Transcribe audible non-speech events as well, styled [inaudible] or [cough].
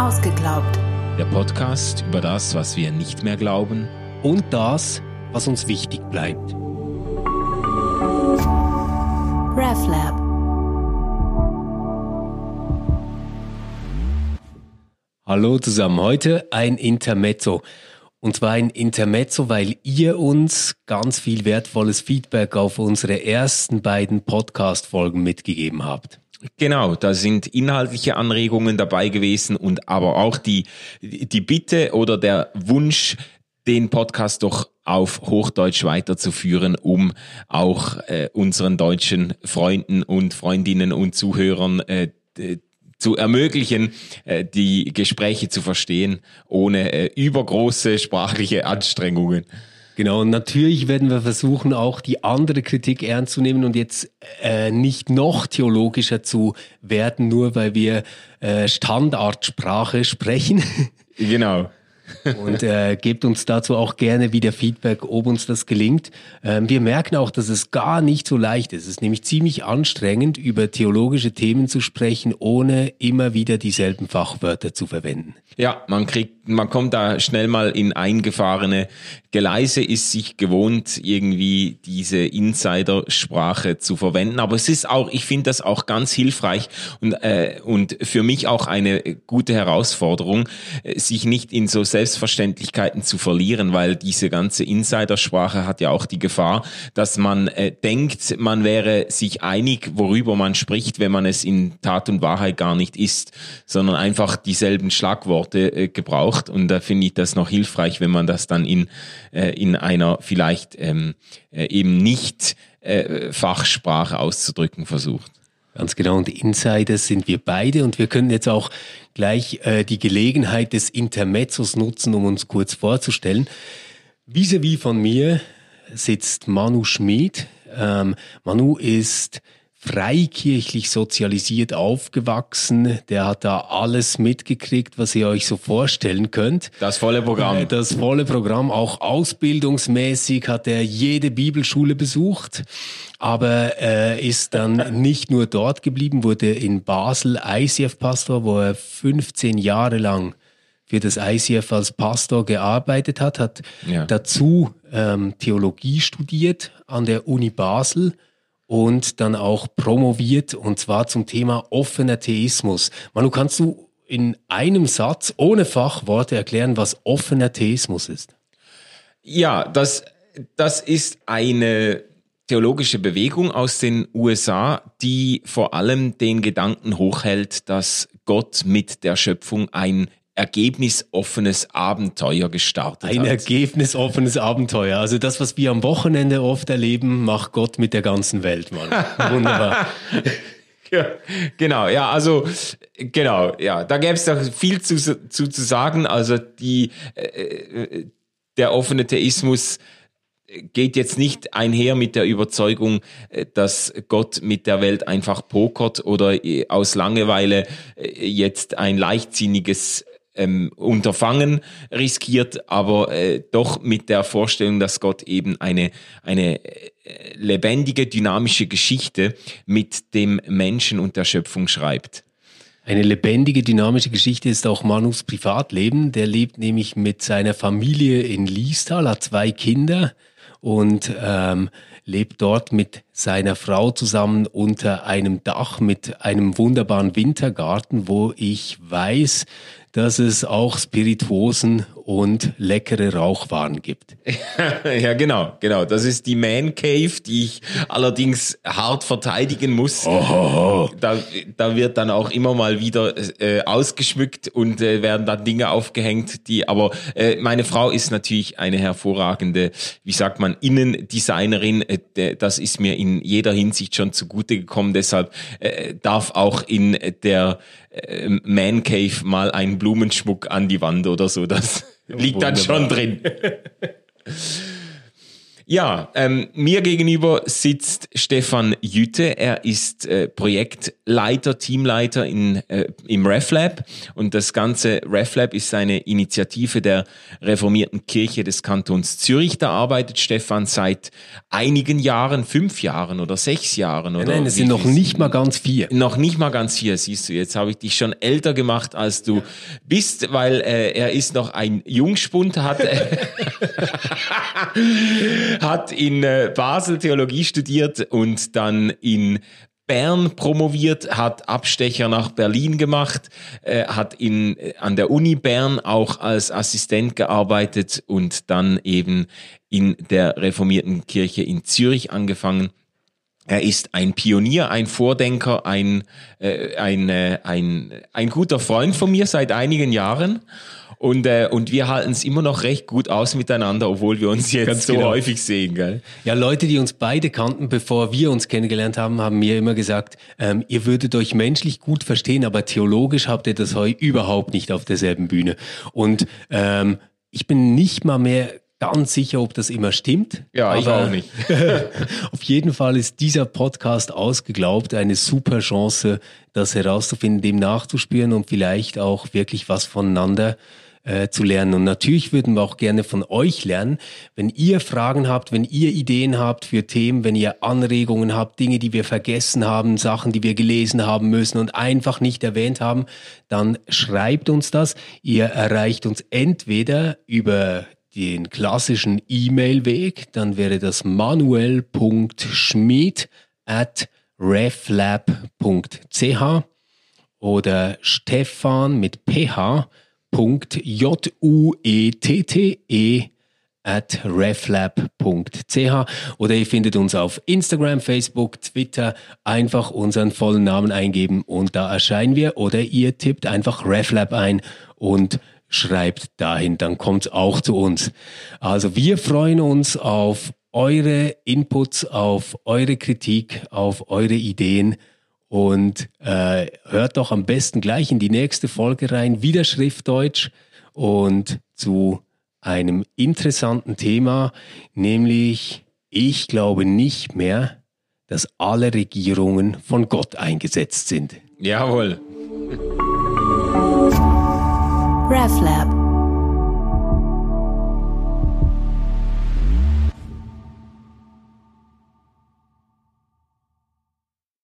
Ausgeglaubt. Der Podcast über das, was wir nicht mehr glauben. Und das, was uns wichtig bleibt. RefLab. Hallo zusammen. Heute ein Intermezzo. Und zwar ein Intermezzo, weil ihr uns ganz viel wertvolles Feedback auf unsere ersten beiden Podcast-Folgen mitgegeben habt. Genau, da sind inhaltliche Anregungen dabei gewesen und aber auch die, die Bitte oder der Wunsch, den Podcast doch auf Hochdeutsch weiterzuführen, um auch äh, unseren deutschen Freunden und Freundinnen und Zuhörern äh, zu ermöglichen, äh, die Gespräche zu verstehen, ohne äh, übergroße sprachliche Anstrengungen. Genau, und natürlich werden wir versuchen, auch die andere Kritik ernst zu nehmen und jetzt äh, nicht noch theologischer zu werden, nur weil wir äh, Standardsprache sprechen. Genau. Und äh, gebt uns dazu auch gerne wieder Feedback, ob uns das gelingt. Ähm, wir merken auch, dass es gar nicht so leicht ist. Es ist nämlich ziemlich anstrengend, über theologische Themen zu sprechen, ohne immer wieder dieselben Fachwörter zu verwenden. Ja, man kriegt, man kommt da schnell mal in eingefahrene Geleise, ist sich gewohnt, irgendwie diese Insidersprache zu verwenden. Aber es ist auch, ich finde das auch ganz hilfreich und, äh, und für mich auch eine gute Herausforderung, äh, sich nicht in so Selbstverständlichkeiten zu verlieren, weil diese ganze Insidersprache hat ja auch die Gefahr, dass man äh, denkt, man wäre sich einig, worüber man spricht, wenn man es in Tat und Wahrheit gar nicht ist, sondern einfach dieselben Schlagworte äh, gebraucht. Und da finde ich das noch hilfreich, wenn man das dann in, äh, in einer vielleicht ähm, äh, eben nicht äh, Fachsprache auszudrücken versucht. Ganz genau. Und Insiders sind wir beide. Und wir können jetzt auch gleich äh, die Gelegenheit des Intermezzos nutzen, um uns kurz vorzustellen. Vis-à-vis von mir sitzt Manu Schmid. Ähm, Manu ist freikirchlich sozialisiert aufgewachsen. Der hat da alles mitgekriegt, was ihr euch so vorstellen könnt. Das volle Programm. Äh, das volle Programm. Auch ausbildungsmäßig hat er jede Bibelschule besucht. Aber er ist dann nicht nur dort geblieben, wurde in Basel ICF-Pastor, wo er 15 Jahre lang für das ICF als Pastor gearbeitet hat, hat ja. dazu ähm, Theologie studiert an der Uni Basel und dann auch promoviert und zwar zum Thema offener Theismus. Manu, kannst du in einem Satz ohne Fachworte erklären, was offener Theismus ist? Ja, das, das ist eine theologische Bewegung aus den USA, die vor allem den Gedanken hochhält, dass Gott mit der Schöpfung ein ergebnisoffenes Abenteuer gestartet Ein hat. Ergebnisoffenes Abenteuer. Also das, was wir am Wochenende oft erleben, macht Gott mit der ganzen Welt, Mann. Wunderbar. [laughs] ja, genau, ja, also genau, ja, da gäbe es doch viel zu, zu, zu sagen. Also die äh, äh der offene Theismus geht jetzt nicht einher mit der Überzeugung, äh, dass Gott mit der Welt einfach pokert oder äh, aus Langeweile jetzt ein leichtsinniges ähm, Unterfangen riskiert, aber äh, doch mit der Vorstellung, dass Gott eben eine, eine äh, lebendige, dynamische Geschichte mit dem Menschen und der Schöpfung schreibt. Eine lebendige, dynamische Geschichte ist auch Manus Privatleben. Der lebt nämlich mit seiner Familie in Liestal, hat zwei Kinder und ähm, lebt dort mit seiner Frau zusammen unter einem Dach mit einem wunderbaren Wintergarten, wo ich weiß, dass es auch Spirituosen und leckere Rauchwaren gibt. [laughs] ja, genau, genau. Das ist die Man Cave, die ich allerdings hart verteidigen muss. Oh. Da, da wird dann auch immer mal wieder äh, ausgeschmückt und äh, werden dann Dinge aufgehängt, die, aber äh, meine Frau ist natürlich eine hervorragende, wie sagt man, Innendesignerin. Äh, das ist mir in jeder Hinsicht schon zugute gekommen. Deshalb äh, darf auch in der äh, Man Cave mal ein Blumenschmuck an die Wand oder so. Das liegt dann schon drin. [laughs] Ja, ähm, mir gegenüber sitzt Stefan Jütte. Er ist äh, Projektleiter, Teamleiter in, äh, im RefLab und das ganze RefLab ist eine Initiative der reformierten Kirche des Kantons Zürich. Da arbeitet Stefan seit einigen Jahren, fünf Jahren oder sechs Jahren. Oder Nein, es sind noch nicht mal ganz vier. Noch nicht mal ganz vier, siehst du. Jetzt habe ich dich schon älter gemacht, als du bist, weil äh, er ist noch ein Jungspund, hat... [laughs] [laughs] Hat in äh, Basel Theologie studiert und dann in Bern promoviert, hat Abstecher nach Berlin gemacht, äh, hat in, äh, an der Uni Bern auch als Assistent gearbeitet und dann eben in der reformierten Kirche in Zürich angefangen. Er ist ein Pionier, ein Vordenker, ein, äh, ein, äh, ein, ein guter Freund von mir seit einigen Jahren. Und, äh, und wir halten es immer noch recht gut aus miteinander, obwohl wir uns jetzt Ganz so genau. häufig sehen. Gell? Ja, Leute, die uns beide kannten, bevor wir uns kennengelernt haben, haben mir immer gesagt, ähm, ihr würdet euch menschlich gut verstehen, aber theologisch habt ihr das heu überhaupt nicht auf derselben Bühne. Und ähm, ich bin nicht mal mehr ganz sicher, ob das immer stimmt. Ja, ich auch nicht. [laughs] [laughs] auf jeden Fall ist dieser Podcast ausgeglaubt eine super Chance, das herauszufinden, dem nachzuspüren und vielleicht auch wirklich was voneinander äh, zu lernen. Und natürlich würden wir auch gerne von euch lernen. Wenn ihr Fragen habt, wenn ihr Ideen habt für Themen, wenn ihr Anregungen habt, Dinge, die wir vergessen haben, Sachen, die wir gelesen haben müssen und einfach nicht erwähnt haben, dann schreibt uns das. Ihr erreicht uns entweder über den klassischen E-Mail-Weg, dann wäre das manuel.schmied at reflab.ch oder Stefan mit ph www.juette at reflab.ch oder ihr findet uns auf Instagram, Facebook, Twitter. Einfach unseren vollen Namen eingeben und da erscheinen wir. Oder ihr tippt einfach Reflab ein und schreibt dahin, dann kommt auch zu uns. Also wir freuen uns auf eure Inputs, auf eure Kritik, auf eure Ideen und äh, hört doch am besten gleich in die nächste Folge rein, wieder Schriftdeutsch und zu einem interessanten Thema, nämlich ich glaube nicht mehr, dass alle Regierungen von Gott eingesetzt sind. Jawohl. RefLab